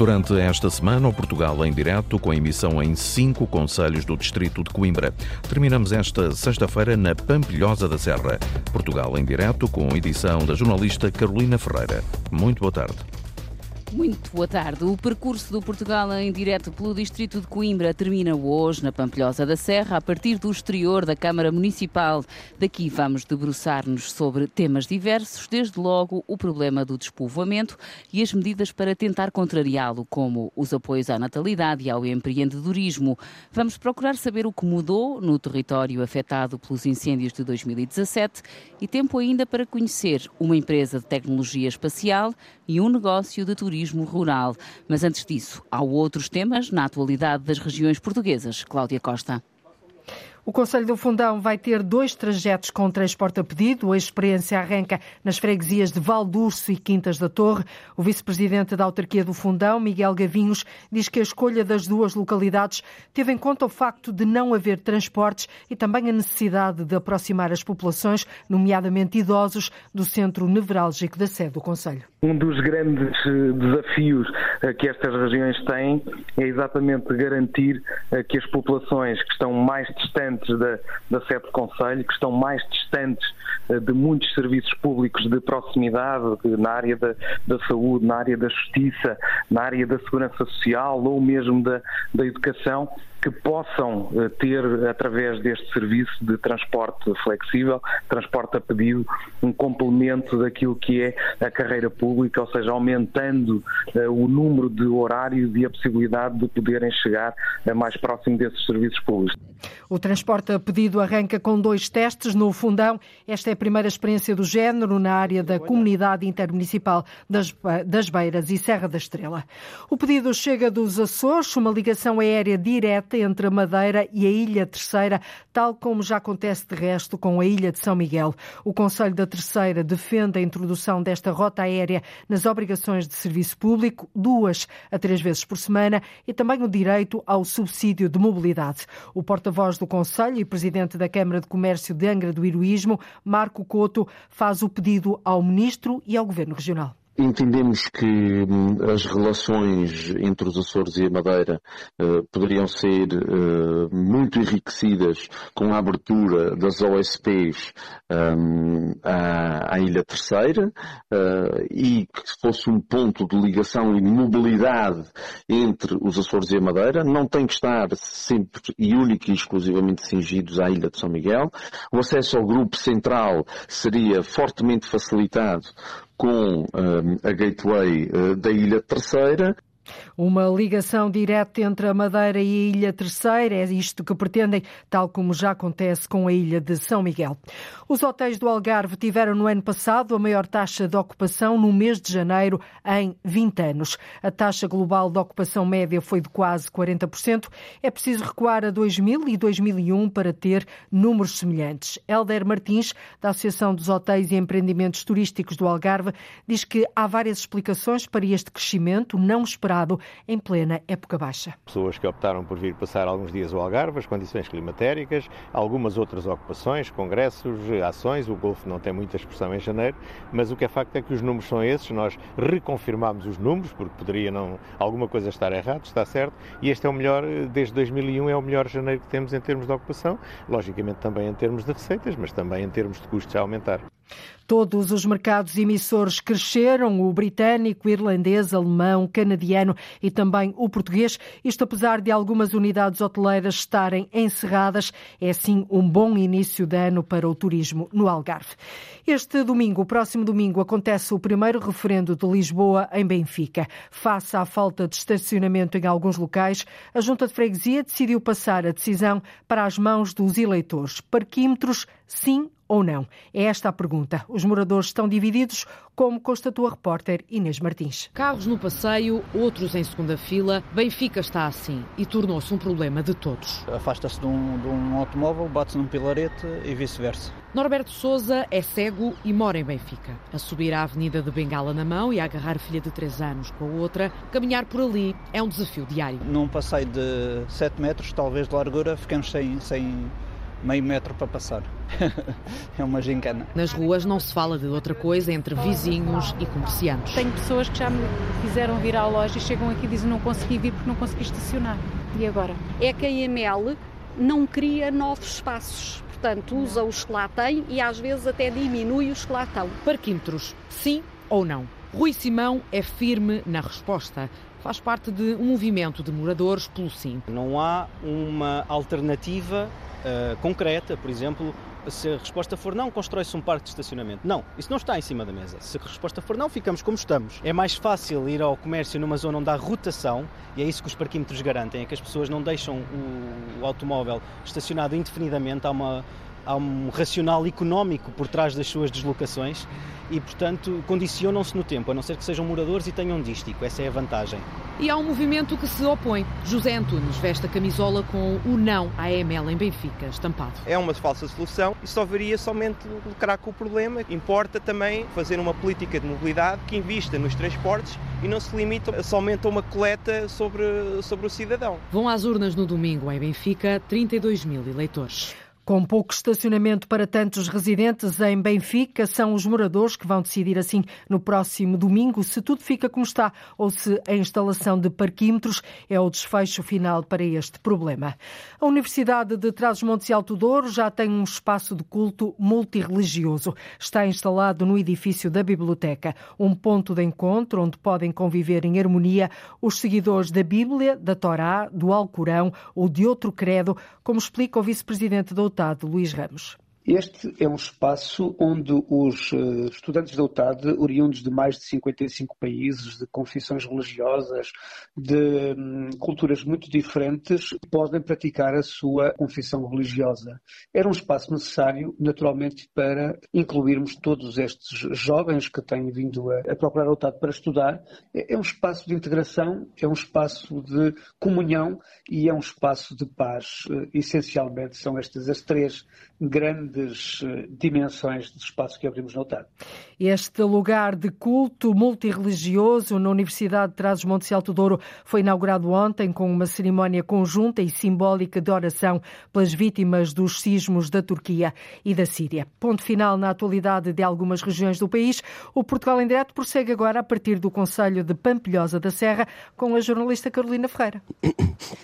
Durante esta semana, o Portugal em direto, com emissão em cinco conselhos do distrito de Coimbra. Terminamos esta sexta-feira na Pampilhosa da Serra. Portugal em direto, com edição da jornalista Carolina Ferreira. Muito boa tarde. Muito boa tarde. O percurso do Portugal em direto pelo Distrito de Coimbra termina hoje na Pampilhosa da Serra, a partir do exterior da Câmara Municipal. Daqui vamos debruçar-nos sobre temas diversos, desde logo o problema do despovoamento e as medidas para tentar contrariá-lo, como os apoios à natalidade e ao empreendedorismo. Vamos procurar saber o que mudou no território afetado pelos incêndios de 2017 e tempo ainda para conhecer uma empresa de tecnologia espacial e um negócio de turismo rural. Mas antes disso, há outros temas na atualidade das regiões portuguesas. Cláudia Costa. O Conselho do Fundão vai ter dois trajetos com transporte a pedido. A experiência arranca nas freguesias de Valdurso e Quintas da Torre. O vice-presidente da autarquia do Fundão, Miguel Gavinhos, diz que a escolha das duas localidades teve em conta o facto de não haver transportes e também a necessidade de aproximar as populações, nomeadamente idosos, do centro nevrálgico da sede do Conselho. Um dos grandes eh, desafios eh, que estas regiões têm é exatamente garantir eh, que as populações que estão mais distantes distantes da, da sede do Conselho, que estão mais distantes eh, de muitos serviços públicos de proximidade na área da, da, saúde, na área da justiça, na área da segurança social ou mesmo da, da educação, que possam eh, ter, através deste serviço de transporte flexível, transporte a pedido, um complemento daquilo que é a carreira pública, ou seja, aumentando uh, o número de horários e a possibilidade de poderem chegar mais próximo desses serviços públicos. O transporte a pedido arranca com dois testes no Fundão. Esta é a primeira experiência do género na área da Comunidade Intermunicipal das, das Beiras e Serra da Estrela. O pedido chega dos Açores, uma ligação aérea direta entre a Madeira e a Ilha Terceira, tal como já acontece de resto com a Ilha de São Miguel. O Conselho da Terceira defende a introdução desta rota aérea nas obrigações de serviço público, duas a três vezes por semana, e também o direito ao subsídio de mobilidade. O porta-voz do Conselho e presidente da Câmara de Comércio de Angra do Heroísmo, Marco Couto, faz o pedido ao Ministro e ao Governo Regional. Entendemos que hum, as relações entre os Açores e a Madeira uh, poderiam ser uh, muito enriquecidas com a abertura das OSPs um, à, à, Ilha Terceira uh, e que fosse um ponto de ligação e de mobilidade entre os Açores e a Madeira. Não tem que estar sempre e única e exclusivamente cingidos à Ilha de São Miguel. O acesso ao grupo central seria fortemente facilitado com uh, a gateway uh, da Ilha Terceira uma ligação direta entre a Madeira e a Ilha Terceira, é isto que pretendem, tal como já acontece com a Ilha de São Miguel. Os hotéis do Algarve tiveram no ano passado a maior taxa de ocupação no mês de janeiro em 20 anos. A taxa global de ocupação média foi de quase 40%. É preciso recuar a 2000 e 2001 para ter números semelhantes. Helder Martins, da Associação dos Hotéis e Empreendimentos Turísticos do Algarve, diz que há várias explicações para este crescimento não esperado em plena época baixa. Pessoas que optaram por vir passar alguns dias ao Algarve, as condições climatéricas, algumas outras ocupações, congressos, ações. O Golfo não tem muita expressão em janeiro, mas o que é facto é que os números são esses. Nós reconfirmamos os números, porque poderia não alguma coisa estar errado, está certo, e este é o melhor, desde 2001, é o melhor janeiro que temos em termos de ocupação, logicamente também em termos de receitas, mas também em termos de custos a aumentar. Todos os mercados emissores cresceram, o britânico, irlandês, alemão, canadiano e também o português. Isto apesar de algumas unidades hoteleiras estarem encerradas. É assim um bom início de ano para o turismo no Algarve. Este domingo, próximo domingo, acontece o primeiro referendo de Lisboa em Benfica. Face à falta de estacionamento em alguns locais, a Junta de Freguesia decidiu passar a decisão para as mãos dos eleitores. Parquímetros, sim ou não? É esta a pergunta. Os moradores estão divididos, como constatou a repórter Inês Martins. Carros no passeio, outros em segunda fila. Benfica está assim e tornou-se um problema de todos. Afasta-se de, um, de um, automóvel, bate-se num pilarete e vice-versa. Norberto Souza é cego e mora em Benfica. A subir a avenida de bengala na mão e a agarrar filha de 3 anos com a outra, caminhar por ali é um desafio diário. Num passeio de 7 metros, talvez de largura, ficamos sem, sem meio metro para passar. é uma gincana. Nas ruas não se fala de outra coisa entre vizinhos e comerciantes. Tenho pessoas que já me fizeram vir à loja e chegam aqui e dizem não consegui vir porque não consegui estacionar. E agora? É que a IML não cria novos espaços. Portanto, usa os que lá tem e às vezes até diminui os que lá estão. Parquímetros, sim ou não? Rui Simão é firme na resposta faz parte de um movimento de moradores pelo sim. Não há uma alternativa uh, concreta, por exemplo, se a resposta for não, constrói-se um parque de estacionamento. Não, isso não está em cima da mesa. Se a resposta for não, ficamos como estamos. É mais fácil ir ao comércio numa zona onde há rotação, e é isso que os parquímetros garantem, é que as pessoas não deixam o, o automóvel estacionado indefinidamente, há uma há um racional económico por trás das suas deslocações e, portanto, condicionam-se no tempo, a não ser que sejam moradores e tenham dístico. Essa é a vantagem. E há um movimento que se opõe. José Antunes veste a camisola com o não à AML em Benfica, estampado. É uma falsa solução e só veria somente lucrar com o problema. Importa também fazer uma política de mobilidade que invista nos transportes e não se limite somente a uma coleta sobre, sobre o cidadão. Vão às urnas no domingo em Benfica 32 mil eleitores. Com pouco estacionamento para tantos residentes em Benfica, são os moradores que vão decidir assim no próximo domingo se tudo fica como está ou se a instalação de parquímetros é o desfecho final para este problema. A Universidade de Trás-os-Montes e Alto Douro já tem um espaço de culto multirreligioso. Está instalado no edifício da biblioteca, um ponto de encontro onde podem conviver em harmonia os seguidores da Bíblia, da Torá, do Alcorão ou de outro credo, como explica o vice-presidente da Deputado Luís Ramos. Este é um espaço onde os eh, estudantes da UTAD, oriundos de mais de 55 países, de confissões religiosas, de hum, culturas muito diferentes, podem praticar a sua confissão religiosa. Era um espaço necessário, naturalmente, para incluirmos todos estes jovens que têm vindo a, procurar a UTAD para estudar. É, é um espaço de integração, é um espaço de comunhão e é um espaço de paz. Eh, essencialmente, são estas as três grandes eh, dimensões de espaço que abrimos no OTAN. Este lugar de culto multirreligioso na Universidade de Trás-os-Montes e Alto Douro foi inaugurado ontem com uma cerimónia conjunta e simbólica de oração pelas vítimas dos sismos da Turquia e da Síria. Ponto final na atualidade de algumas regiões do país. O Portugal em Direto prossegue agora a partir do Conselho de Pampilhosa da Serra com a jornalista Carolina Ferreira.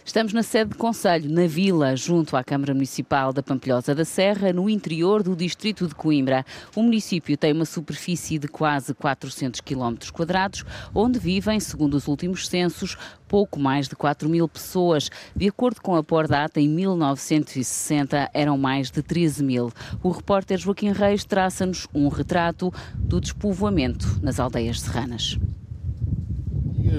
Estamos na sede de Conselho, na Vila, junto à Câmara Municipal da Pampilhosa da Serra, no interior do distrito de Coimbra. O município tem uma superfície de quase 400 km onde vivem, segundo os últimos censos, pouco mais de 4 mil pessoas. De acordo com a Pordata, em 1960 eram mais de 13 mil. O repórter Joaquim Reis traça-nos um retrato do despovoamento nas aldeias serranas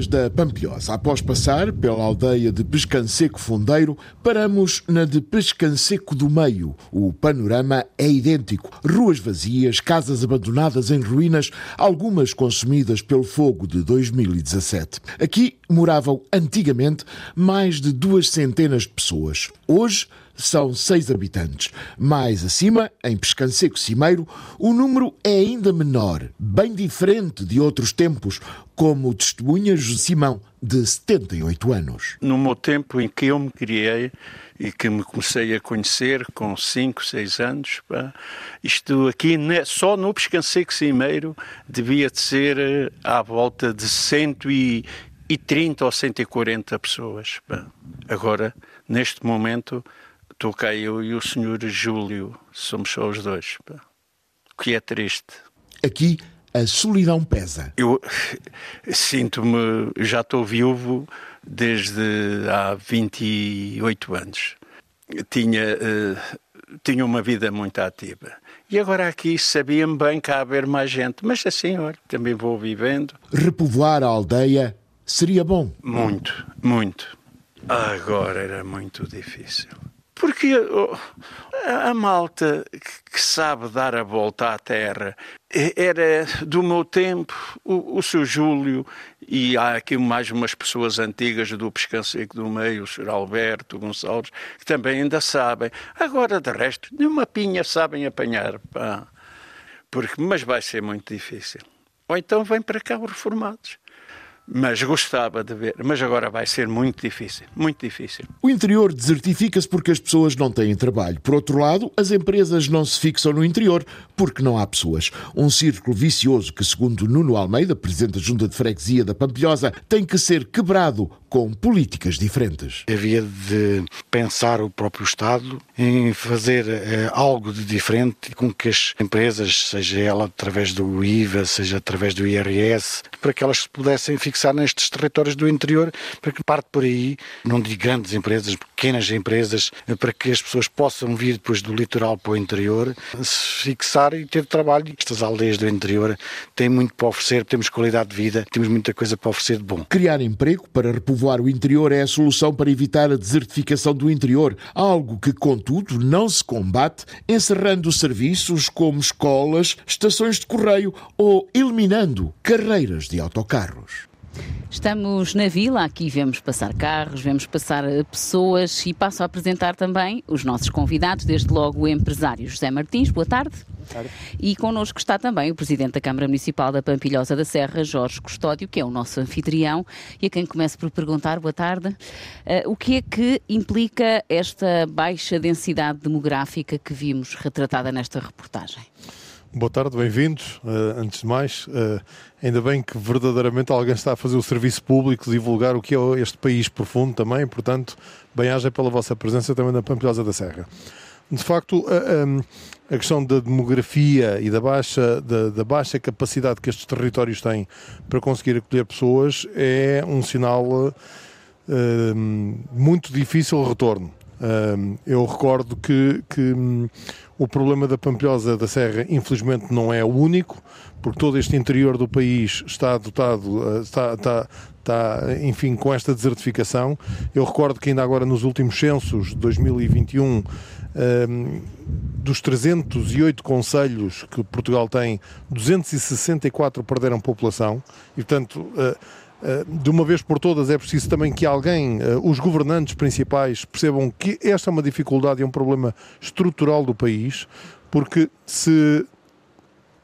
da Pampilhosa. Após passar pela aldeia de Pescanseco Fundeiro, paramos na de Pescanseco do Meio. O panorama é idêntico. Ruas vazias, casas abandonadas em ruínas, algumas consumidas pelo fogo de 2017. Aqui moravam antigamente mais de duas centenas de pessoas. Hoje, são seis habitantes. Mais acima, em Pescanseco Cimeiro, o número é ainda menor, bem diferente de outros tempos, como testemunha José Simão, de 78 anos. No meu tempo em que eu me criei e que me comecei a conhecer com 5, 6 anos, pá, isto aqui só no Pescanseco Cimeiro devia de ser eh, à volta de 130 ou 140 pessoas. Pá. Agora, neste momento, estou cá eu e o senhor Júlio, somos só os dois. O que é triste. Aqui a solidão pesa. Eu sinto-me, já estou viúvo desde há 28 anos. Tinha, uh, tinha uma vida muito ativa. E agora aqui sabia-me bem que há haver mais gente, mas assim, olha, também vou vivendo. Repovoar a aldeia seria bom? Muito, muito. Agora era muito difícil. Porque oh, a malta que sabe dar a volta à terra era do meu tempo, o, o seu Júlio, e há aqui mais umas pessoas antigas do Pescanseco do Meio, o Sr. Alberto Gonçalves, que também ainda sabem. Agora, de resto, nenhuma pinha sabem apanhar. Pá. Porque, mas vai ser muito difícil. Ou então vem para cá os reformados. Mas gostava de ver. Mas agora vai ser muito difícil, muito difícil. O interior desertifica-se porque as pessoas não têm trabalho. Por outro lado, as empresas não se fixam no interior porque não há pessoas. Um círculo vicioso que, segundo Nuno Almeida, presidente da Junta de Freguesia da Pampilhosa, tem que ser quebrado com políticas diferentes. Havia de pensar o próprio Estado em fazer eh, algo de diferente com que as empresas, seja ela através do IVA, seja através do IRS, para que elas pudessem fixar nestes territórios do interior, para que parte por aí, não de grandes empresas, pequenas empresas, para que as pessoas possam vir depois do litoral para o interior, se fixar e ter trabalho. Estas aldeias do interior têm muito para oferecer, temos qualidade de vida, temos muita coisa para oferecer de bom. Criar emprego para repovoar o interior é a solução para evitar a desertificação do interior, algo que, contudo, não se combate encerrando serviços como escolas, estações de correio ou eliminando carreiras de autocarros. Estamos na vila, aqui vemos passar carros, vemos passar eh, pessoas e passo a apresentar também os nossos convidados, desde logo o empresário José Martins. Boa tarde. Boa tarde. E connosco está também o Presidente da Câmara Municipal da Pampilhosa da Serra, Jorge Custódio, que é o nosso anfitrião e a quem começo por perguntar, boa tarde, uh, o que é que implica esta baixa densidade demográfica que vimos retratada nesta reportagem? Boa tarde, bem-vindos. Uh, antes de mais, uh, ainda bem que verdadeiramente alguém está a fazer o serviço público, divulgar o que é este país profundo também, portanto, bem-aja pela vossa presença também na Pampilhosa da Serra. De facto, a, a questão da demografia e da baixa, da, da, baixa capacidade que estes territórios têm para conseguir acolher pessoas é um sinal uh, muito difícil retorno. Eu recordo que, que o problema da Pampilhosa da Serra, infelizmente, não é o único, porque todo este interior do país está dotado, eh, está, está, está, enfim, com esta desertificação. Eu recordo que ainda agora nos últimos censos de 2021, um, ehm, dos 308 conselhos que Portugal tem, 264 perderam população e, portanto, eh, de uma vez por todas é preciso também que alguém, eh, os governantes principais, percebam que esta é uma dificuldade e um problema estrutural do país, porque se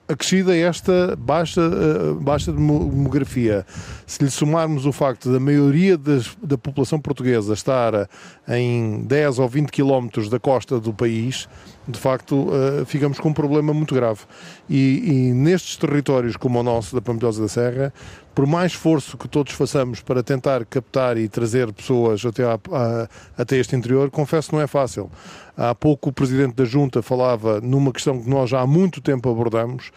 acrescida esta baixa, uh, baixa demografia. Se lhe somarmos o facto da maioria das, da população portuguesa estar em 10 ou 20 quilómetros da costa do país, de facto uh, ficamos com um problema muito grave. E, e, nestes territórios como o nosso, da Pampilhosa da Serra, por mais esforço que todos façamos para tentar captar e trazer pessoas até, a, a, até este interior, confesso que não é fácil. Há pouco o Presidente da Junta falava numa questão que nós já há muito tempo abordamos,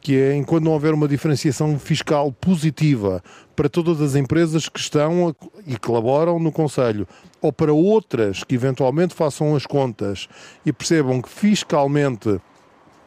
que é enquanto não houver uma diferenciação fiscal positiva para todas as empresas que estão e colaboram no Conselho, ou para outras que eventualmente façam as contas e percebam que fiscalmente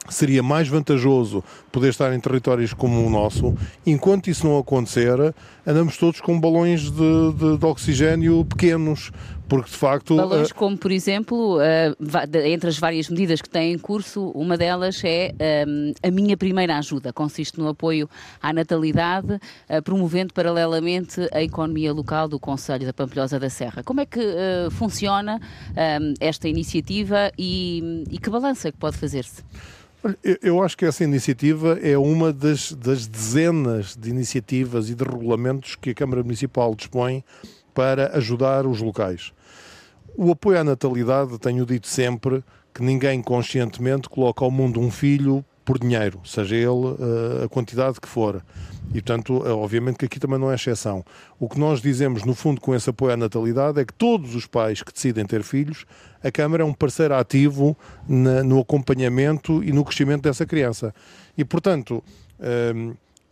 seria mais vantajoso poder estar em territórios como o nosso. Enquanto isso não acontecer, andamos todos com balões de, de, de oxigênio pequenos, porque de facto. Uh... como, por exemplo, uh, entre as várias medidas que têm em curso, uma delas é um, a minha primeira ajuda. Consiste no apoio à natalidade, promovendo paralelamente a economia local do Conselho da Pampilhosa da Serra. Como é que funciona esta iniciativa e, e que balança é que pode fazer-se? Eu acho que essa iniciativa é uma das, das, dezenas de iniciativas e de regulamentos que a Câmara Municipal dispõe para ajudar os locais. O apoio à natalidade, tenho dito sempre, que ninguém conscientemente coloca ao mundo um filho por dinheiro, seja ele uh, a quantidade que for. E, portanto, eh, obviamente que aqui também não é exceção. O que nós dizemos, no fundo, com esse apoio à natalidade é que todos os pais que decidem ter filhos, a Câmara é um parceiro ativo no acompanhamento e no crescimento dessa criança. E, portanto, eh,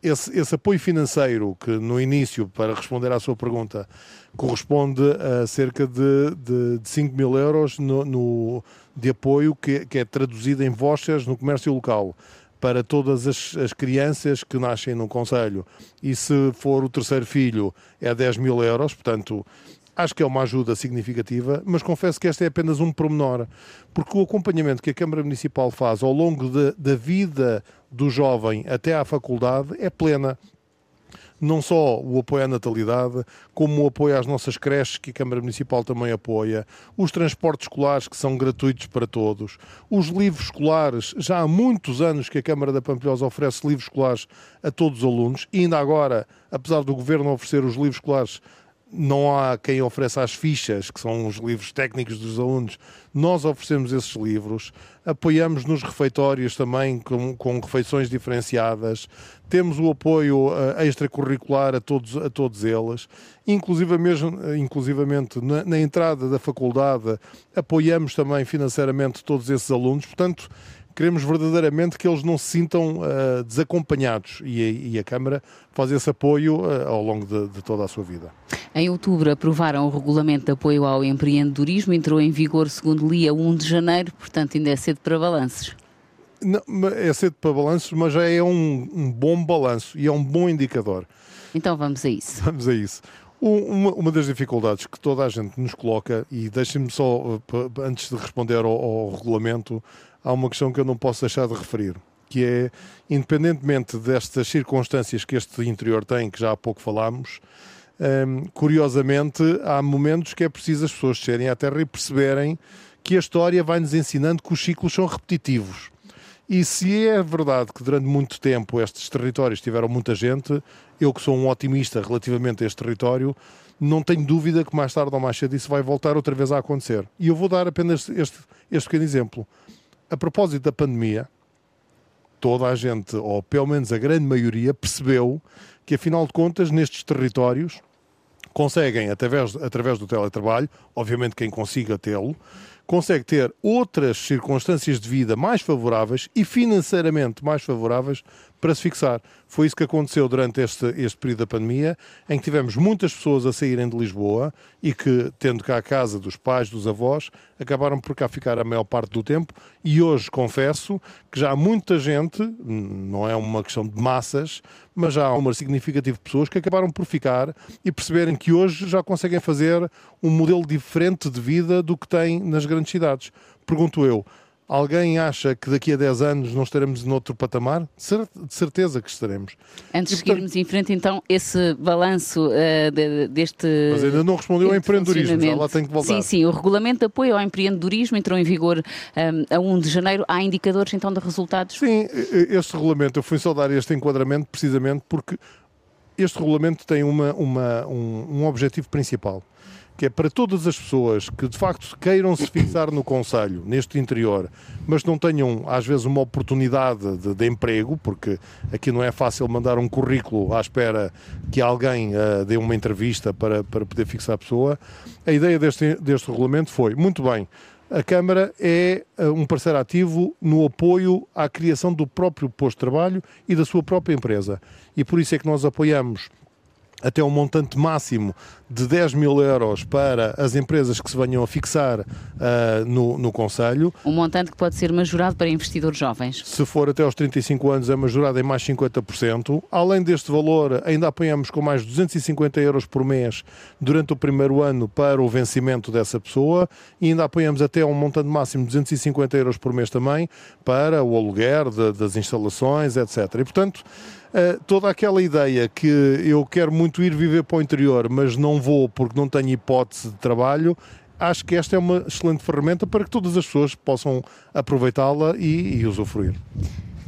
esse, esse, apoio financeiro, que no início, para responder à sua pergunta, corresponde a cerca de, de, de 5 mil euros no, no de apoio que, que, é traduzido em vouchers no comércio local para todas as, as, crianças que nascem no Conselho. E se for o terceiro filho, é 10 mil euros, portanto, acho que é uma ajuda significativa, mas confesso que este é apenas um promenor, porque o acompanhamento que a Câmara Municipal faz ao longo de, da vida do jovem até à faculdade é plena. não só o apoio à natalidade, como o apoio às nossas creches, que a Câmara Municipal também apoia, os transportes escolares, que são gratuitos para todos, os livros escolares, já há muitos anos que a Câmara da Pampilhosa oferece livros escolares a todos os alunos, e ainda agora, apesar do Governo oferecer os livros escolares não há quem ofereça as fichas, que são os livros técnicos dos alunos. Nós oferecemos esses livros, apoiamos nos refeitórios também com, com refeições diferenciadas, temos o apoio uh, extracurricular a todos, a todos eles, inclusive mesmo, inclusivamente na, na entrada da faculdade apoiamos também financeiramente todos esses alunos, portanto queremos verdadeiramente que eles não se sintam uh, desacompanhados e, e, a Câmara faz esse apoio uh, ao longo de, de, toda a sua vida. Em outubro aprovaram o regulamento de apoio ao empreendedorismo, entrou em vigor, segundo li, a 1 de janeiro, portanto ainda é cedo para balanços. Não, é cedo para balanços, mas já é um, um bom balanço e é um bom indicador. Então vamos a isso. Vamos a isso. Uma, uma, das dificuldades que toda a gente nos coloca, e deixem-me só, eh, antes de responder ao, ao regulamento, há uma questão que eu não posso deixar de referir, que é, independentemente destas circunstâncias que este interior tem, que já há pouco falámos, curiosamente, há momentos que é preciso as pessoas descerem à terra e perceberem que a história vai nos ensinando que os ciclos são repetitivos. E se é verdade que durante muito tempo estes territórios tiveram muita gente, eu que sou um otimista relativamente a este território, não tenho dúvida que mais tarde ou mais cedo isso vai voltar outra vez a acontecer. E eu vou dar apenas este, este pequeno exemplo a propósito da pandemia, toda a gente, ou pelo menos a grande maioria, percebeu que, afinal de contas, nestes territórios, conseguem, através, através do teletrabalho, obviamente quem consiga tê-lo, consegue ter outras circunstâncias de vida mais favoráveis e financeiramente mais favoráveis para se fixar. Foi isso que aconteceu durante este, este período da pandemia, em que tivemos muitas pessoas a saírem de Lisboa e que, tendo cá a casa dos pais, dos avós, acabaram por cá ficar a maior parte do tempo. E hoje confesso que já há muita gente, não é uma questão de massas, mas já há uma significativa de pessoas que acabaram por ficar e perceberem que hoje já conseguem fazer um modelo diferente de vida do que têm nas grandes cidades. Pergunto eu, Alguém acha que daqui a 10 anos não estaremos noutro patamar? De certeza que estaremos. Antes de seguirmos em frente, então, esse balanço uh, de, deste. Mas ainda não respondeu ao empreendedorismo, já lá tem que voltar. Sim, sim, o regulamento de apoio ao empreendedorismo entrou em vigor um, eh, a 1 de janeiro. Há indicadores então de resultados? Sim, este regulamento, eu fui só dar este enquadramento precisamente porque este regulamento tem uma, uma, um, um objetivo principal que é para todas as pessoas que de facto queiram se fixar no Conselho, neste interior, mas não tenham às vezes uma oportunidade de, de emprego, porque aqui não é fácil mandar um currículo à espera que alguém uh, dê uma entrevista para, para poder fixar a pessoa. A ideia deste, deste regulamento foi, muito bem, a Câmara é uh, um parceiro ativo no apoio à criação do próprio posto de trabalho e da sua própria empresa. E por isso é que nós apoiamos até um montante máximo de 10 mil euros para as empresas que se venham a fixar uh, no, no Conselho. Um montante que pode ser majorado para investidores jovens. Se for até aos 35 anos, é majorado em mais 50%. Além deste valor, ainda apoiamos com mais 250 euros por mês durante o primeiro ano para o vencimento dessa pessoa e ainda apoiamos até um montante máximo de 250 euros por mês também para o aluguer de, das instalações, etc. E, portanto, uh, toda aquela ideia que eu quero muito ir viver para o interior, mas não vou porque não tenho hipótese de trabalho, acho que esta é uma excelente ferramenta para que todas as pessoas possam aproveitá-la e, e usufruir.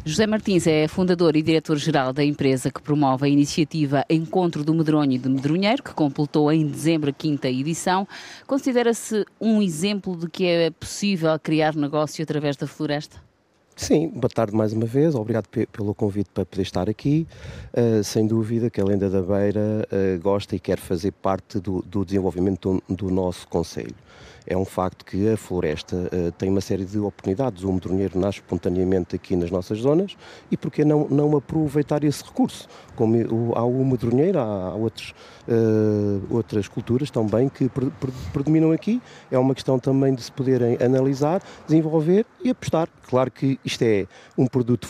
José Martins é fundador e diretor-geral da empresa que promove a iniciativa Encontro do Medronho e do Medronheiro, que completou em dezembro a quinta edição. Considera-se um exemplo de que é possível criar negócio através da floresta? Sim, boa tarde mais uma vez, obrigado pelo convite para poder estar aqui. Uh, sem dúvida que a Lenda da Beira uh, gosta e quer fazer parte do, do desenvolvimento do, do nosso Conselho. É um facto que a floresta uh, tem uma série de oportunidades. O medronheiro nasce espontaneamente aqui nas nossas zonas e por que não, não aproveitar esse recurso? Como o, há o medronheiro, há outros, uh, outras culturas também que pre, pre, predominam aqui. É uma questão também de se poderem analisar, desenvolver e apostar. Claro que isto é um produto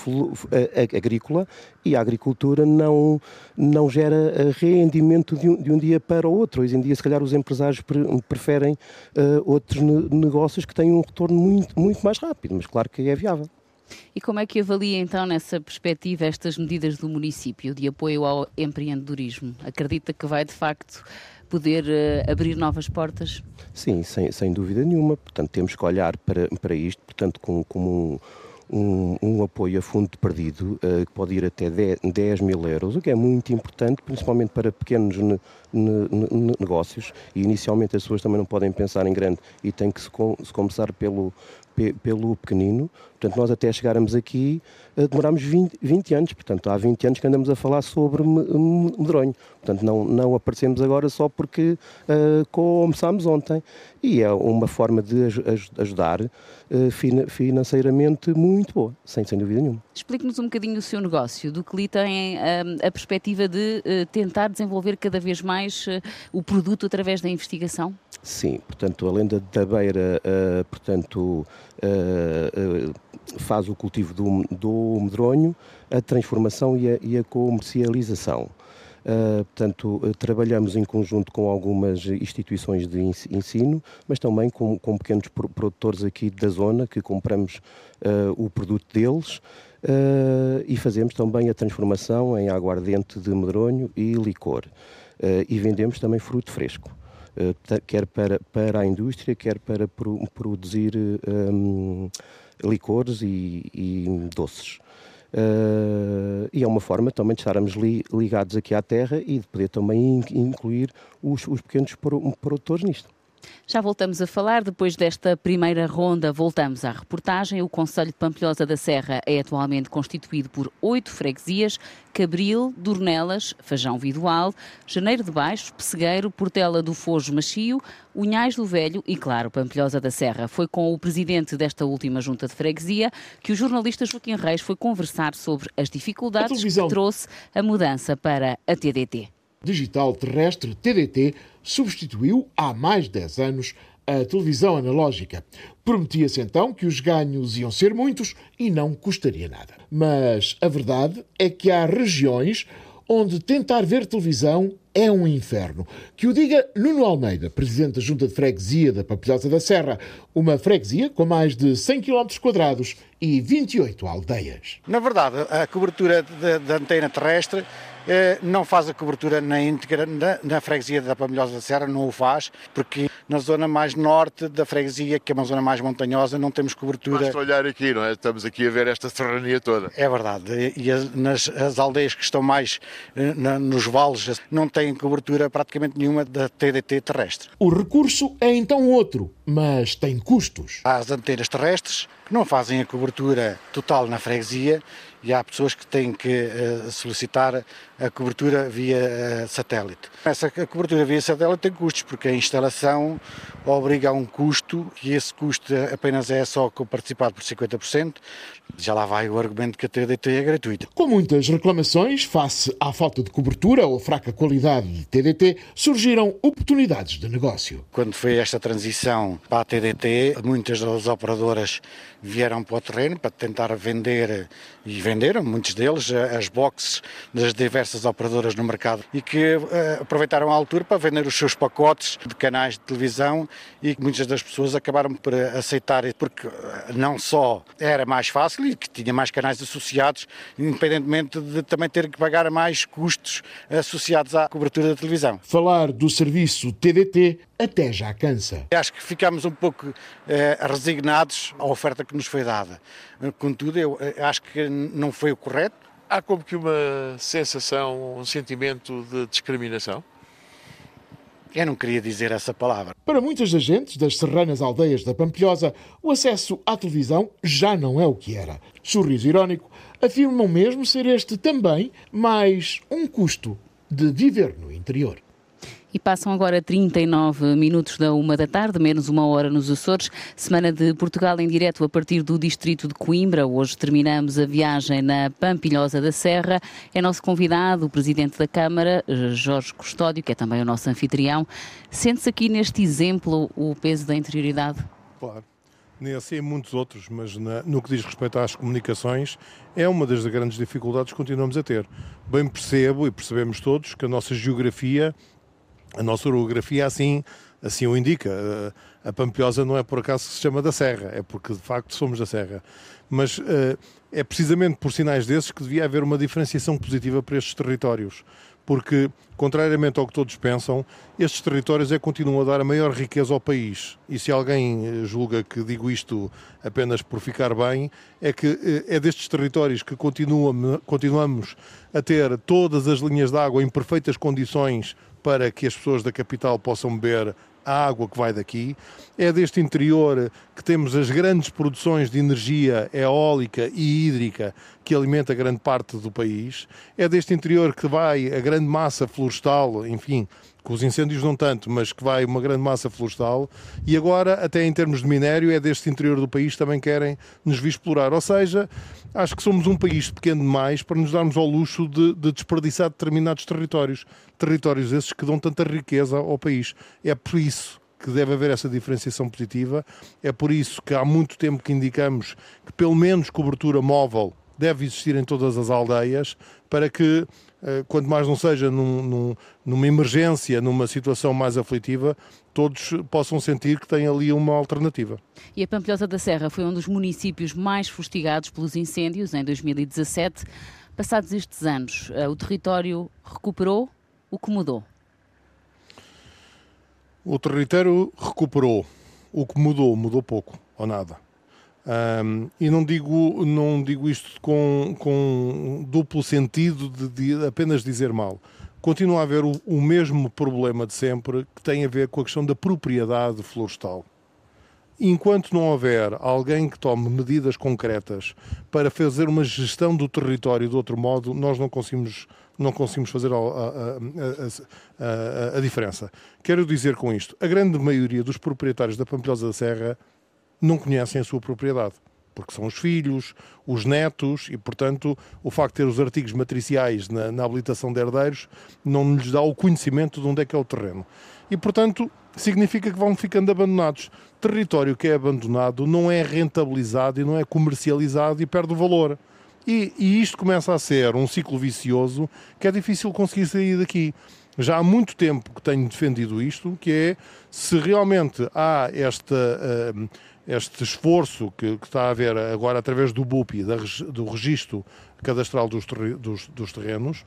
agrícola e a agricultura não, não gera rendimento de um, de um dia para o outro. Hoje em dia, se calhar, os empresários preferem uh, outros negócios que têm um retorno muito, muito mais rápido, mas claro que é viável. E como é que avalia então nessa perspectiva estas medidas do município de apoio ao empreendedorismo? Acredita que vai de facto poder uh, abrir novas portas? Sim, sem, sem dúvida nenhuma. Portanto, temos que olhar para, para isto, portanto, como, como um, um, um, apoio a fundo perdido, uh, que pode ir até 10, 10, mil euros, o que é muito importante, principalmente para pequenos ne, ne, ne, negócios. E inicialmente as pessoas também não podem pensar em grande e tem que se, com, se começar pelo, pelo pequenino. Portanto, nós até chegarmos aqui uh, demorámos 20, 20, anos. Portanto, há 20 anos que andamos a falar sobre medronho. Portanto, não, não aparecemos agora só porque uh, começámos ontem. E é uma forma de ajudar uh, financeiramente muito boa, sem, sem dúvida nenhuma. Explique-nos um bocadinho o seu negócio, do que lhe tem a, a perspectiva de uh, tentar desenvolver cada vez mais o produto através da investigação? Sim, portanto, a lenda da beira, portanto, faz o cultivo do, do medronho, a transformação e a, e a comercialização. Uh, portanto, uh, trabalhamos em conjunto com algumas instituições de ensino, mas também com, com pequenos produtores aqui da zona que compramos uh, o produto deles e fazemos também a transformação em aguardente de medronho e licor. e vendemos também fruto fresco. Quer para, para a indústria, quer para pro, produzir um, licores e, e doces. Uh, e é uma forma também de estarmos li, ligados aqui à terra e de poder também incluir os, os pequenos produtores nisto. Já voltamos a falar, depois desta primeira ronda, voltamos à reportagem. O Conselho de Pampilhosa da Serra é atualmente constituído por oito freguesias: Cabril, Dornelas, Fajão Vidual, Janeiro de Baixo, Pessegueiro, Portela do Fojo Machio, Unhais do Velho e, claro, Pampilhosa da Serra. Foi com o presidente desta última junta de freguesia que o jornalista Joaquim Reis foi conversar sobre as dificuldades que trouxe a mudança para a TDT. Digital Terrestre, TDT, substituiu há mais de 10 anos a televisão analógica. Prometia-se então que os ganhos iam ser muitos e não custaria nada. Mas a verdade é que há regiões onde tentar ver televisão é um inferno. Que o diga Nuno Almeida, presidente da Junta de Freguesia da Papilhosa da Serra, uma freguesia com mais de 100 km e 28 aldeias. Na verdade, a cobertura da antena terrestre não faz a cobertura na íntegra na, na freguesia da Pamilhosa da Serra, não o faz, porque na zona mais norte da freguesia, que é uma zona mais montanhosa, não temos cobertura. Basta olhar aqui, não é? Estamos aqui a ver esta serrania toda. É verdade. E as, nas as aldeias que estão mais eh, na, nos vales não têm cobertura praticamente nenhuma da TDT terrestre. O recurso é então outro, mas tem custos. Há as antenas terrestres que não fazem a cobertura total na freguesia e há pessoas que têm que uh, solicitar a cobertura via uh, satélite. Essa cobertura via satélite tem custos, porque a instalação obriga a um custo e esse custo apenas é só participado por 50%. Já lá vai o argumento que a TDT é gratuita. Com muitas reclamações face à falta de cobertura ou fraca qualidade de TDT, surgiram oportunidades de negócio. Quando foi esta transição para a TDT, muitas das operadoras vieram para o terreno para tentar vender e venderam, muitos deles, as boxes das diversas operadoras no mercado e que uh, aproveitaram a altura para vender os seus pacotes de canais de televisão e que muitas das pessoas acabaram por aceitar, porque eh, não só era mais fácil e que tinha mais canais associados, independentemente de também ter que pagar mais custos associados à cobertura da televisão. Falar do serviço TDT até já cansa. Acho que ficámos um pouco eh, resignados à oferta que nos foi dada. Contudo, eu eh, acho que não foi o correto. Há como que uma sensação, um sentimento de discriminação? Eu não queria dizer essa palavra. Para muitas das gentes das serranas aldeias da Pampilhosa, o acesso à televisão já não é o que era. Sorriso irónico, afirmam mesmo ser este também mais um custo de viver no interior. E passam agora 39 minutos da uma da tarde, menos uma hora nos Açores. Semana de Portugal em direto a partir do distrito de Coimbra. Hoje terminamos a viagem na Pampilhosa da Serra. É nosso convidado, o presidente da Câmara, Jorge Custódio, que é também o nosso anfitrião. Sente-se aqui neste exemplo o peso da interioridade? Claro. Nesse e muitos outros, mas na, no que diz respeito às comunicações, é uma das grandes dificuldades que continuamos a ter. Bem percebo e percebemos todos que a nossa geografia a nossa orografia assim assim o indica. A Pampilhosa não é por acaso que se chama da Serra, é porque de facto somos da Serra. Mas uh, é precisamente por sinais desses que devia haver uma diferenciação positiva para estes territórios. Porque, contrariamente ao que todos pensam, estes territórios é que continuam a dar a maior riqueza ao país. E se alguém eh, julga que digo isto apenas por ficar bem, é que uh, é destes territórios que continuamos a ter todas as linhas de água em perfeitas condições para que as pessoas da capital possam beber a água que vai daqui. É deste interior que temos as grandes produções de energia eólica e hídrica que alimenta grande parte do país. É deste interior que vai a grande massa florestal, enfim, com os incêndios não tanto, mas que vai uma grande massa florestal, e agora, até em termos de minério, é deste interior do país também querem nos vir explorar. Ou seja, acho que somos um país pequeno demais para nos darmos ao luxo de, de desperdiçar determinados territórios. Territórios esses que dão tanta riqueza ao país. É por isso que deve haver essa diferenciação positiva. É por isso que há muito tempo que indicamos que pelo menos cobertura móvel deve existir em todas as aldeias para que quanto mais não seja num, num, numa emergência, numa situação mais aflitiva, todos possam sentir que têm ali uma alternativa. E a Pampilhosa da Serra foi um dos municípios mais fustigados pelos incêndios em 2017. Passados estes anos, eh, o território recuperou? O que mudou? O território recuperou. O que mudou? Mudou pouco ou nada. Um, e não digo, não digo isto com, com duplo sentido de, de apenas dizer mal. Continua a haver o, o, mesmo problema de sempre que tem a ver com a questão da propriedade florestal. Enquanto não houver alguém que tome medidas concretas para fazer uma gestão do território de outro modo, nós não conseguimos, não conseguimos fazer a, a, a, a diferença. Quero dizer com isto, a grande maioria dos proprietários da Pampilhosa da Serra não conhecem a sua propriedade, porque são os filhos, os netos, e, portanto, o facto de ter os artigos matriciais na, na habilitação de herdeiros não lhes dá o conhecimento de onde é que é o terreno. E, portanto, significa que vão ficando abandonados. Território que é abandonado não é rentabilizado e não é comercializado e perde o valor. E, e, isto começa a ser um ciclo vicioso que é difícil conseguir sair daqui. Já há muito tempo que tenho defendido isto, que é se realmente há esta. Uh, este esforço que, que, está a haver agora através do BUPI, da, do registro cadastral dos, dos, dos, terrenos,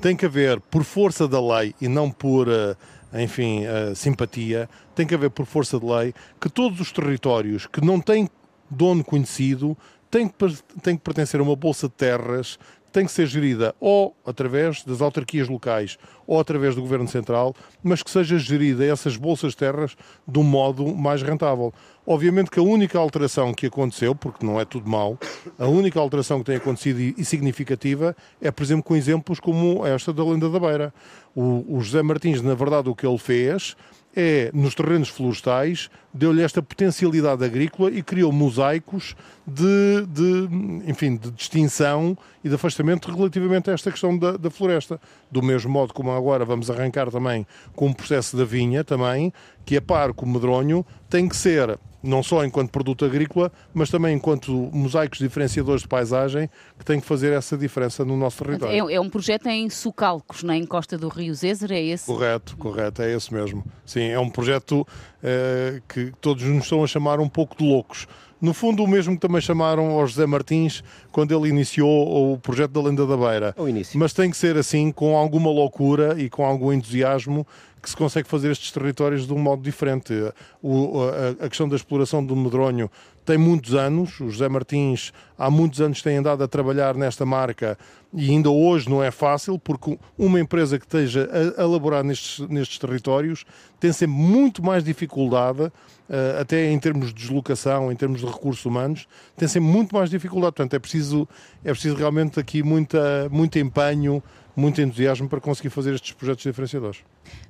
tem que haver, por força da lei e não por, eh, enfim, uh, simpatia, tem que haver, por força de lei, que todos os territórios que não têm dono conhecido têm que, têm que pertencer a uma bolsa de terras tem que ser gerida ou através das autarquias locais ou através do Governo Central, mas que seja gerida essas bolsas de terras de um modo mais rentável. Obviamente que a única alteração que aconteceu, porque não é tudo mau, a única alteração que tem acontecido e significativa é, por exemplo, com exemplos como esta da Lenda da Beira. O, o José Martins, na verdade, o que ele fez é, nos terrenos florestais, deu-lhe esta potencialidade agrícola e criou mosaicos de, de, enfim, de distinção e de afastamento relativamente a esta questão da, da, floresta. Do mesmo modo como agora vamos arrancar também com o processo da vinha também, que a par com o medronho tem que ser não só enquanto produto agrícola, mas também enquanto mosaicos diferenciadores de paisagem, que têm que fazer essa diferença no nosso território. É, é um projeto em Sucalcos, na encosta do Rio Zézer, é esse? Correto, correto, é esse mesmo. Sim, é um projeto eh, que todos nos estão a chamar um pouco de loucos. No fundo, o mesmo que também chamaram ao José Martins quando ele iniciou o projeto da Lenda da Beira. Mas tem que ser assim, com alguma loucura e com algum entusiasmo, que se consegue fazer estes territórios de um modo diferente. O, a, a, questão da exploração do medronho tem muitos anos, o José Martins há muitos anos tem andado a trabalhar nesta marca e ainda hoje não é fácil, porque uma empresa que esteja a, elaborar nestes, nestes territórios tem sempre muito mais dificuldade uh, até em termos de deslocação, em termos de recursos humanos, tem sempre muito mais dificuldade. Portanto, é preciso, é preciso realmente aqui muita, muito empenho, muito entusiasmo para conseguir fazer estes projetos diferenciadores.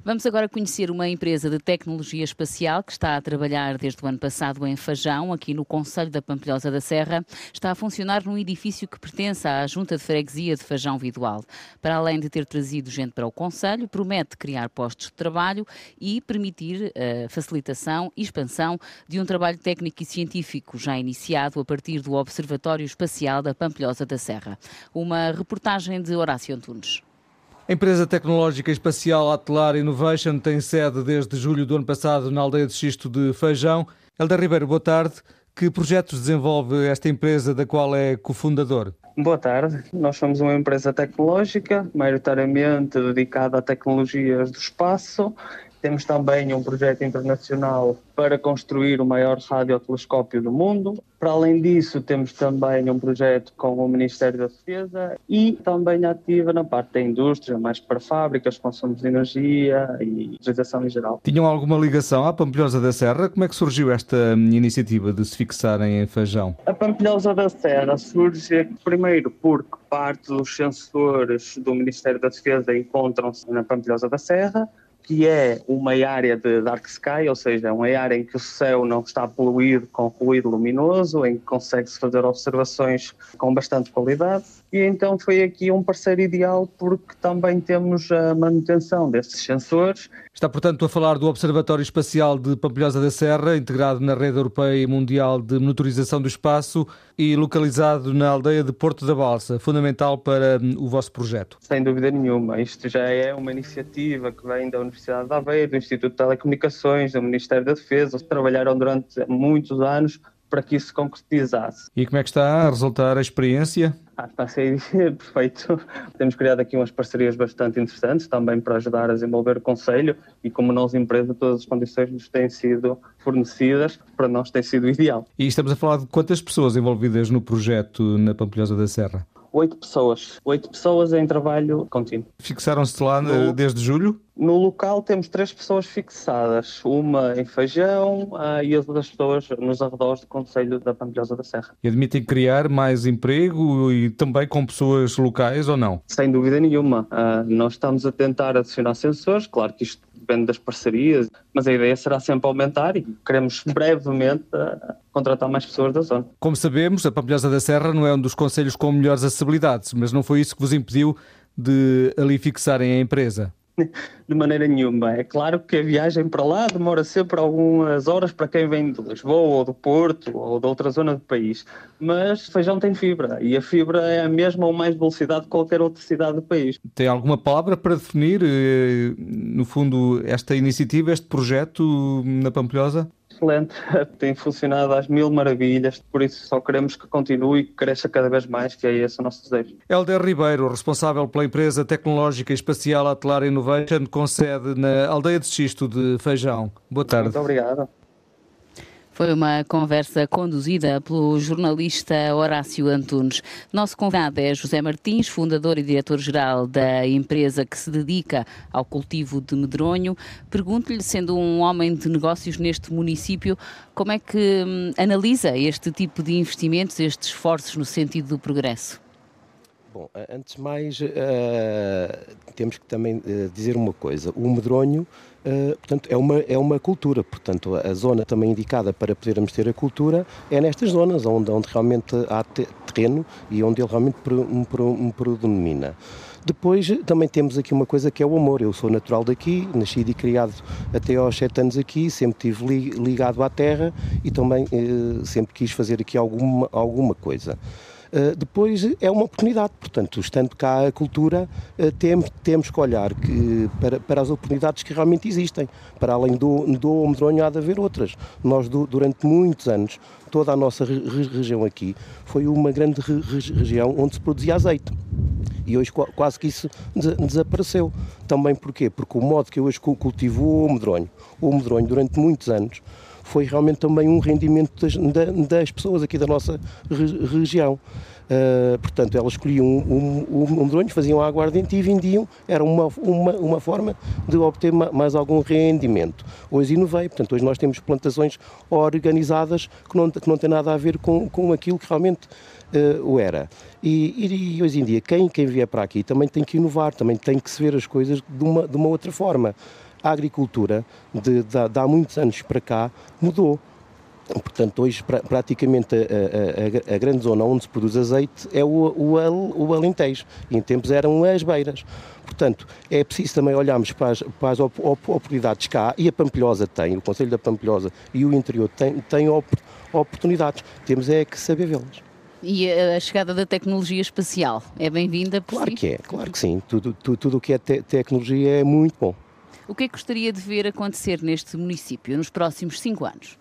Vamos agora conhecer uma empresa de tecnologia espacial que está a trabalhar desde o ano passado em Fajão, aqui no Conselho da Pampilhosa da Serra. Está a funcionar num edifício que pertence à Junta de Freguesia de Fajão Vidual. Para além de ter trazido gente para o Conselho, promete criar postos de trabalho e permitir a eh, facilitação e expansão de um trabalho técnico e científico já iniciado a partir do Observatório Espacial da Pampilhosa da Serra. Uma reportagem de Horácio Antunes. A empresa tecnológica espacial Atlar Innovation tem sede desde julho do ano passado na aldeia de Xisto de Feijão. Helder Ribeiro, boa tarde. Que projetos desenvolve esta empresa da qual é cofundador? Boa tarde. Nós somos uma empresa tecnológica, maioritariamente dedicada a tecnologias do espaço temos também um projeto internacional para construir o maior radiotelescópio do mundo. Para além disso, temos também um projeto com o Ministério da Defesa e também ativa na parte da indústria, mais para fábricas, consumo de energia e utilização em geral. Tinham alguma ligação à Pampilhosa da Serra? Como é que surgiu esta iniciativa de se fixarem em Feijão? A Pampilhosa da Serra surge primeiro porque parte dos sensores do Ministério da Defesa encontram-se na Pampilhosa da Serra que é uma área de dark sky, ou seja, uma área em que o céu não está poluído com ruído luminoso, em que consegue-se fazer observações com bastante qualidade. E então foi aqui um parceiro ideal porque também temos a manutenção destes sensores. Está, portanto, a falar do Observatório Espacial de Pampilhosa da Serra, integrado na rede europeia e mundial de monitorização do espaço e localizado na aldeia de Porto da Balsa, fundamental para hum, o vosso projeto. Sem dúvida nenhuma. Isto já é uma iniciativa que vem da Universidade de Aveiro, do Instituto de Telecomunicações, do Ministério da Defesa. Trabalharam durante muitos anos para que isso se concretizasse. E como é que está a resultar a experiência? Ah, está a ser perfeito. Temos criado aqui umas parcerias bastante interessantes também para ajudar a desenvolver o Conselho e como nós, empresa, todas as condições nos têm sido fornecidas, para nós tem sido ideal. E estamos a falar de quantas pessoas envolvidas no projeto na Pampilhosa da Serra? Oito pessoas. Oito pessoas em trabalho contínuo. Fixaram-se lá no, desde julho? No local temos três pessoas fixadas, uma em Feijão uh, e as outras pessoas nos arredores do Conselho da Pampilhosa da Serra. E admitem criar mais emprego e também com pessoas locais ou não? Sem dúvida nenhuma. Uh, nós estamos a tentar adicionar sensores, claro que isto depende das parcerias, mas a ideia será sempre aumentar e queremos brevemente uh, contratar mais pessoas da zona. Como sabemos, a Pampilhosa da Serra não é um dos conselhos com melhores acessibilidades, mas não foi isso que vos impediu de ali fixarem a empresa? de maneira nenhuma. É claro que a viagem para lá demora sempre algumas horas para quem vem de Lisboa ou do Porto ou de outra zona do país. Mas Feijão tem fibra e a fibra é a mesma ou mais velocidade que qualquer outra cidade do país. Tem alguma palavra para definir, eh, no fundo, esta iniciativa, este projeto na Pampilhosa? Excelente, tem funcionado às mil maravilhas, por isso só queremos que continue e que cresça cada vez mais, que é esse o nosso desejo. Helder Ribeiro, responsável pela empresa tecnológica espacial Atlar Innovation, com sede na aldeia de Xisto de Feijão. Boa tarde. Muito obrigado. Foi uma conversa conduzida pelo jornalista Horácio Antunes. Nosso convidado é José Martins, fundador e diretor-geral da empresa que se dedica ao cultivo de medronho. Pergunto-lhe, sendo um homem de negócios neste município, como é que hum, analisa este tipo de investimentos, estes esforços no sentido do progresso? Bom, antes de mais, uh, temos que também uh, dizer uma coisa. O medronho Uh, portanto, é uma, é uma cultura. Portanto, a zona também indicada para podermos ter a cultura é nestas zonas, onde, onde realmente há terreno e onde ele realmente predomina. Depois também temos aqui uma coisa que é o amor. Eu sou natural daqui, nascido e criado até aos sete anos aqui, sempre estive ligado à terra e também uh, sempre quis fazer aqui alguma, alguma coisa. Eh, depois é uma oportunidade, portanto, estando cá a cultura, uh, temos, temos que olhar que, para, para as oportunidades que realmente existem. Para além do, do medronho, há de haver outras. Nós, do, durante muitos anos, toda a nossa re região aqui foi uma grande re região onde se produzia azeite. E hoje quase que isso desapareceu. Também porquê? Porque o modo que eu hoje cultivo o medronho, o medronho durante muitos anos, foi realmente também um rendimento das, das pessoas aqui da nossa região. Uh, portanto, elas escolhiam um, um, um medronho, faziam a aguardente e vendiam, era uma, uma, uma forma de obter mais algum rendimento. Hoje inovei, portanto, hoje nós temos plantações organizadas que não, que não têm nada a ver com, com aquilo que realmente uh, o era. E, e, hoje em dia, quem, quem vier para aqui também tem que inovar, também tem que se ver as coisas de uma, de uma outra forma a agricultura de, de, de há muitos anos para cá mudou. Portanto, hoje praticamente a, a, a, grande zona onde se produz azeite é o, o, o Alentejo. E em tempos eram as beiras. Portanto, é preciso também olharmos para as, para as op, op, oportunidades cá, e a Pampilhosa tem, o Conselho da Pampilhosa e o interior tem, tem op, oportunidades. Temos é que saber vê-las. E a chegada da tecnologia espacial é bem-vinda? Claro si? que é, claro que sim. Tudo, tudo, tudo o que é te tecnologia é muito bom. O que é que gostaria de ver acontecer neste município nos próximos cinco anos?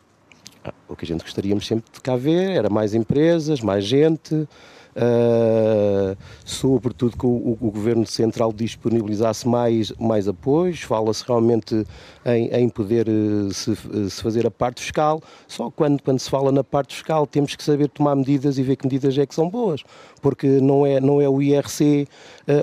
Ah, o que a gente gostaríamos sempre de cá ver era mais empresas, mais gente, Uh, sobretudo que o, o, Governo Central disponibilizasse mais, mais apoios, fala-se realmente em, em poder uh, se, uh, se, fazer a parte fiscal, só quando, quando se fala na parte fiscal temos que saber tomar medidas e ver que medidas é que são boas, porque não é, não é o IRC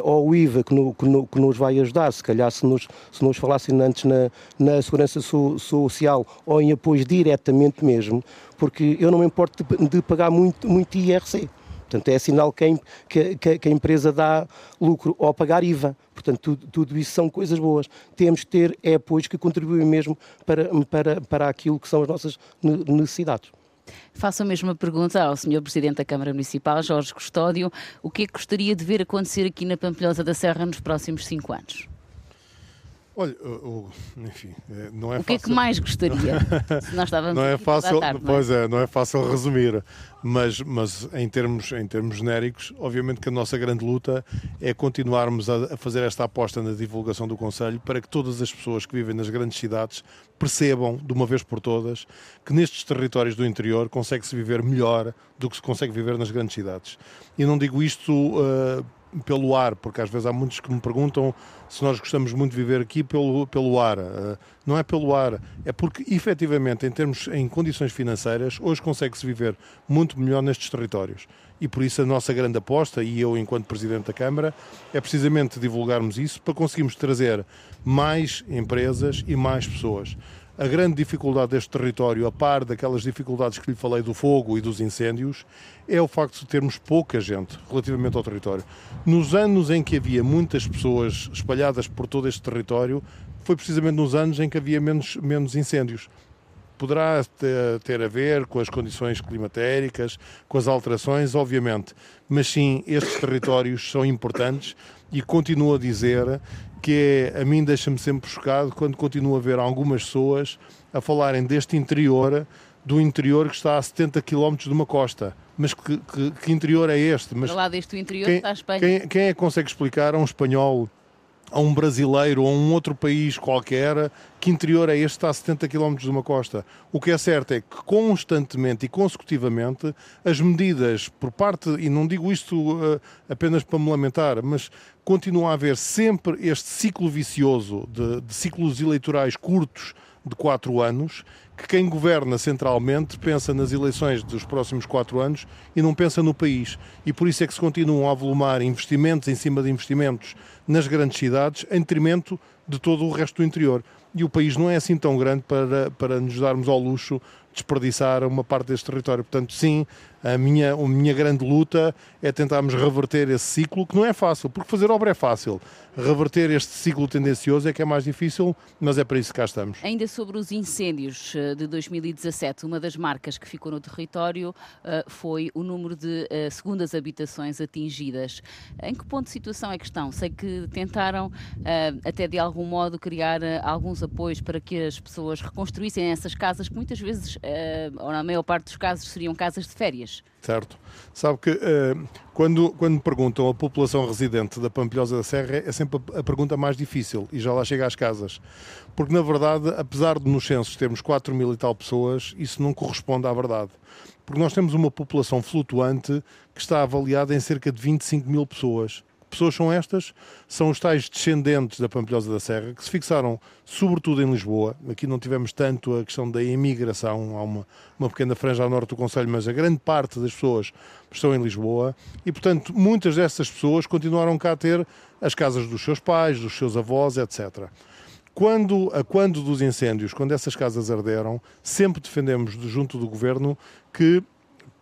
ou o IVA que, no, que, no, que, nos vai ajudar, se calhar se nos, se nos falassem antes na, na segurança so, social ou em apoios diretamente mesmo, porque eu não me importo de, de pagar muito, muito IRC. Portanto, é sinal que a, que, que a empresa dá lucro ao pagar IVA. Portanto, tudo, tudo, isso são coisas boas. Temos que ter é apoios que contribuem mesmo para, para, para aquilo que são as nossas necessidades. Faço a mesma pergunta ao Sr. Presidente da Câmara Municipal, Jorge Custódio. O que é que gostaria de ver acontecer aqui na Pampilhosa da Serra nos próximos cinco anos? Olha, enfim, é, não é o que fácil. é que mais gostaria? Se nós estávamos não é fácil, tarde, não é? pois é, não é fácil resumir, mas, mas em termos em termos genéricos, obviamente que a nossa grande luta é continuarmos a, a fazer esta aposta na divulgação do Conselho para que todas as pessoas que vivem nas grandes cidades percebam de uma vez por todas que nestes territórios do interior consegue-se viver melhor do que se consegue viver nas grandes cidades. E não digo isto uh, pelo ar, porque às vezes há muitos que me perguntam se nós gostamos muito de viver aqui pelo, pelo ar. Eh, não é pelo ar, é porque efetivamente, em termos em condições financeiras, hoje consegue-se viver muito melhor nestes territórios. E por isso a nossa grande aposta, e eu enquanto Presidente da Câmara, é precisamente divulgarmos isso para conseguirmos trazer mais empresas e mais pessoas. A grande dificuldade deste território, a par daquelas dificuldades que lhe falei do fogo e dos incêndios, é o facto de termos pouca gente relativamente ao território. Nos anos em que havia muitas pessoas espalhadas por todo este território, foi precisamente nos anos em que havia menos, menos incêndios. Poderá ter a ver com as condições climatéricas, com as alterações, obviamente, mas sim, estes territórios são importantes e continuo a dizer que é, a mim deixa-me sempre chocado quando continuo a ver algumas pessoas a falarem deste interior, do interior que está a 70 km de uma costa. Mas que, que, que interior é este? Mas lá deste interior quem, está a Espanha. Quem, quem é que consegue explicar a um espanhol a um brasileiro ou a um outro país qualquer que interior é este está a 70 km de uma costa. O que é certo é que constantemente e consecutivamente as medidas por parte, e não digo isto uh, apenas para me lamentar, mas continua a haver sempre este ciclo vicioso de, de ciclos eleitorais curtos de quatro anos que quem governa centralmente pensa nas eleições dos próximos quatro anos e não pensa no país. E por isso é que se continuam a avolumar investimentos em cima de investimentos nas grandes cidades, em detrimento de todo o resto do interior. E o país não é assim tão grande para, para nos darmos ao luxo desperdiçar uma parte deste território. Portanto, sim, a minha, a minha grande luta é tentarmos reverter esse ciclo, que não é fácil, porque fazer obra é fácil. Reverter este ciclo tendencioso é que é mais difícil, mas é para isso que cá estamos. Ainda sobre os incêndios eh, de 2017, uma das marcas que ficou no território eh, foi o número de eh, segundas habitações atingidas. Em que ponto de situação é que estão? Sei que tentaram até de algum modo criar alguns apoios para que as pessoas reconstruíssem essas casas que muitas vezes, ou na maior parte dos casos, seriam casas de férias. Certo. Sabe que uh, quando, quando perguntam a população residente da Pampilhosa da Serra é sempre a pergunta mais difícil e já lá chega às casas. Porque, na verdade, apesar de nos censos termos 4 mil e tal pessoas, isso não corresponde à verdade. Porque nós temos uma população flutuante que está avaliada em cerca de 25 mil pessoas pessoas são estas? São os tais descendentes da Pampilhosa da Serra, que se fixaram sobretudo em Lisboa. Aqui não tivemos tanto a questão da imigração, há uma, uma pequena franja ao norte do Conselho, mas a grande parte das pessoas estão em Lisboa. E, portanto, muitas dessas pessoas continuaram cá a ter as casas dos seus pais, dos seus avós, etc. Quando, a quando dos incêndios, quando essas casas arderam, sempre defendemos junto do governo que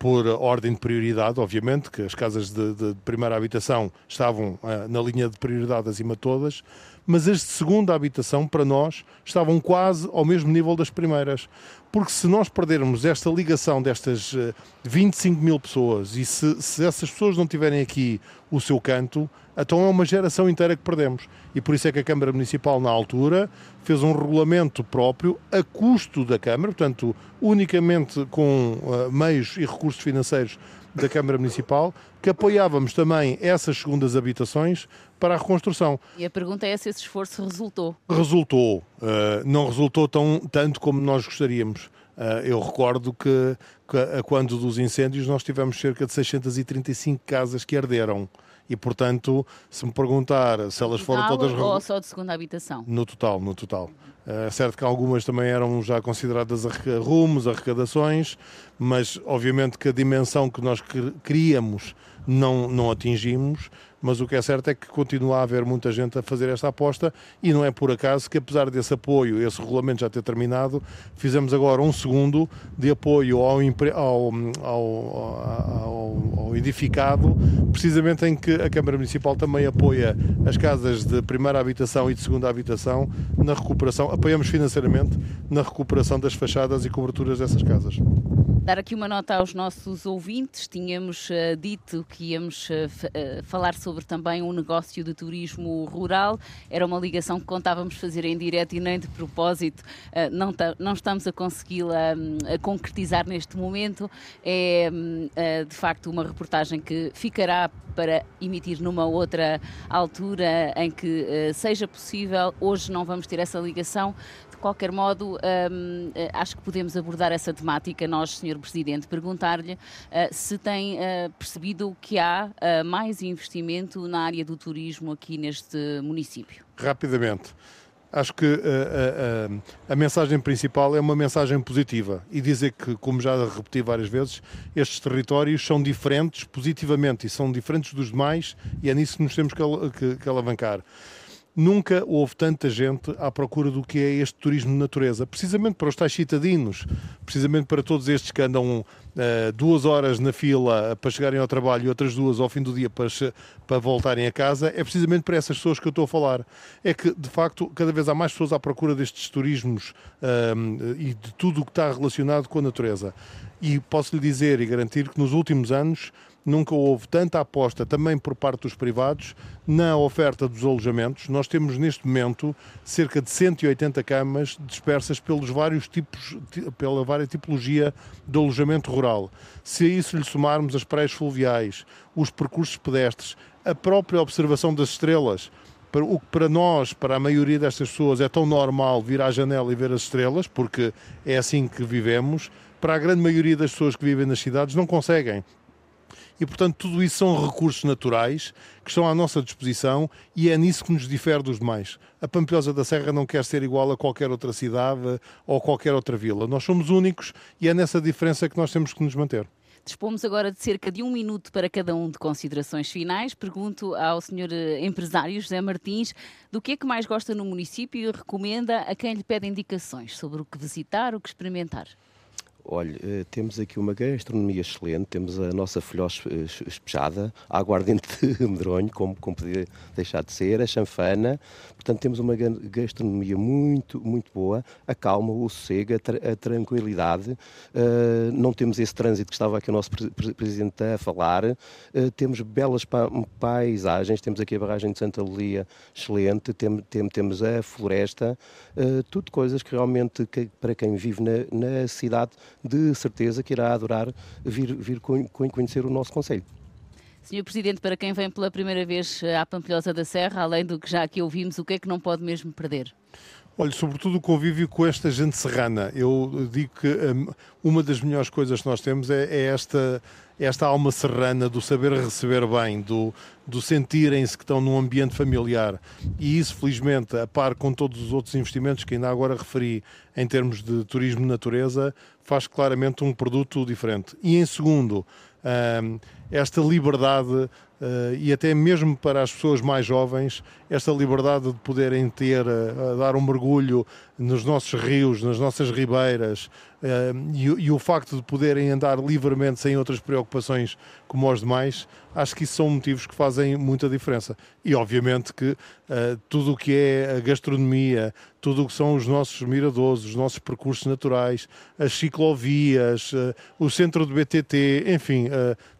por ordem de prioridade, obviamente, que as casas de, de primeira habitação estavam uh, na linha de prioridade acima de todas, mas as de segunda habitação, para nós, estavam quase ao mesmo nível das primeiras. Porque se nós perdermos esta ligação destas 25 eh, mil pessoas e se, se essas pessoas não tiverem aqui o seu canto, então é uma geração inteira que perdemos. E por isso é que a Câmara Municipal, na altura, fez um regulamento próprio a custo da Câmara, portanto, unicamente com uh, meios e recursos financeiros da Câmara Municipal que apoiávamos também essas segundas habitações para a reconstrução. E a pergunta é se esse esforço resultou. Resultou. Uh, não resultou tão, tanto como nós gostaríamos. Uh, eu recordo que, que, a quando dos incêndios nós tivemos cerca de 635 casas que arderam. E, portanto, se me perguntar se elas foram todas... Ou só de segunda habitação? No total, no total. É certo que algumas também eram já consideradas rumos, arrecadações, mas obviamente que a dimensão que nós queríamos não, não atingimos, mas o que é certo é que continua a haver muita gente a fazer esta aposta e não é por acaso que, apesar desse apoio, esse regulamento já ter terminado, fizemos agora um segundo de apoio ao, ao, ao, ao edificado, precisamente em que a Câmara Municipal também apoia as casas de primeira habitação e de segunda habitação na recuperação, apoiamos financeiramente na recuperação das fachadas e coberturas dessas casas. Dar aqui uma nota aos nossos ouvintes, tínhamos uh, dito que íamos uh, uh, falar sobre também um negócio de turismo rural. Era uma ligação que contávamos fazer em direto e nem de propósito. Não, não estamos a consegui-la hum, concretizar neste momento. É ah, de facto uma reportagem que ficará para emitir numa outra altura em que uh, seja possível. Hoje não vamos ter essa ligação, qualquer modo, um, eh, acho que podemos abordar essa temática, nós, Sr. Presidente, perguntar-lhe uh, se tem uh, percebido que há mais investimento na área do turismo aqui neste município. Rapidamente. Acho que a, a, a, mensagem principal é uma mensagem positiva e dizer que, como já repeti várias vezes, estes territórios são diferentes positivamente e são diferentes dos demais e é nisso que nos temos que, que, que alavancar. Nunca houve tanta gente à procura do que é este turismo de natureza, precisamente para os tais citadinos, precisamente para todos estes que andam uh, duas horas na fila para chegarem ao trabalho e outras duas ao fim do dia para, para voltarem a casa, é precisamente para essas pessoas que eu estou a falar. É que, de facto, cada vez há mais pessoas à procura destes turismos uh, e de tudo o que está relacionado com a natureza. E posso lhe dizer e garantir que nos últimos anos nunca houve tanta aposta também por parte dos privados na oferta dos alojamentos. Nós temos neste momento cerca de 180 camas dispersas pelos vários tipos, pela vária tipologia de alojamento rural. Se a isso lhe somarmos as praias fluviais, os percursos pedestres, a própria observação das estrelas, o que para nós, para a maioria destas pessoas, é tão normal vir à janela e ver as estrelas, porque é assim que vivemos, para a grande maioria das pessoas que vivem nas cidades não conseguem e, portanto, tudo isso são recursos naturais que estão à nossa disposição e é nisso que nos difere dos demais. A Pampilhosa da Serra não quer ser igual a qualquer outra cidade ou qualquer outra vila. Nós somos únicos e é nessa diferença que nós temos que nos manter. Dispomos agora de cerca de um minuto para cada um de considerações finais. Pergunto ao senhor eh, empresário José Martins do que é que mais gosta no município e recomenda a quem lhe pede indicações sobre o que visitar, o que experimentar. Olha, eh, temos aqui uma gastronomia excelente, temos a nossa filhós eh, espejada, a aguardente de medronho, como, como podia deixar de ser, a chanfana, portanto temos uma gastronomia muito, muito boa, a calma, o sossego, a, tra a tranquilidade, uh, não temos esse trânsito que estava aqui o nosso Presidente a falar, uh, temos belas pa paisagens, temos aqui a barragem de Santa Lulia excelente, tem, tem, temos a floresta, uh, tudo coisas que realmente, que, para quem vive na, na cidade, de certeza que irá adorar vir, vir conhecer o nosso Conselho. Senhor Presidente, para quem vem pela primeira vez à Pampilhosa da Serra, além do que já aqui ouvimos, o que é que não pode mesmo perder? Olha, sobretudo o convívio com esta gente serrana. Eu digo que um, uma das melhores coisas que nós temos é, é, esta, esta alma serrana do saber receber bem, do, do sentirem-se que estão num ambiente familiar. E isso, felizmente, a par com todos os outros investimentos que ainda agora referi em termos de turismo de natureza, faz claramente um produto diferente. E em segundo, um, esta liberdade e até mesmo para as pessoas mais jovens, esta liberdade de poderem ter, uh, dar um mergulho nos nossos rios, nas nossas ribeiras, uh, e, e, o facto de poderem andar livremente sem outras preocupações como os demais, acho que isso são motivos que fazem muita diferença. E obviamente que tudo o que é a gastronomia, tudo o que são os nossos miradores, os nossos percursos naturais, as ciclovias, o centro do BTT, enfim,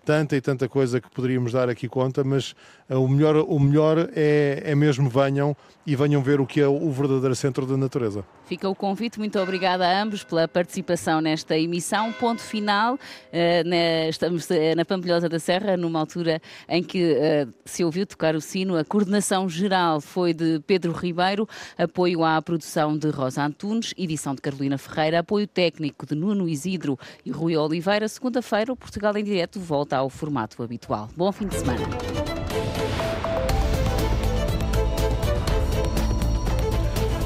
tanta e tanta coisa que poderíamos dar aqui conta, mas o melhor, o melhor é, é mesmo venham e venham ver o que é o verdadeiro centro da natureza. Fica o convite, muito obrigada a ambos pela participação nesta emissão. Ponto final, uh, estamos uh, na Pampilhosa da Serra, numa altura em que se ouviu tocar o sino. A coordenação geral foi de Pedro Ribeiro, apoio à produção de Rosa Antunes, edição de Carolina Ferreira, apoio técnico de Nuno Isidro e Rui Oliveira. Segunda-feira, o Portugal em Direto volta ao formato habitual. Bom fim de semana.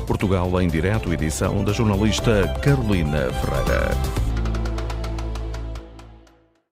Portugal em Direto, edição da jornalista Carolina Ferreira.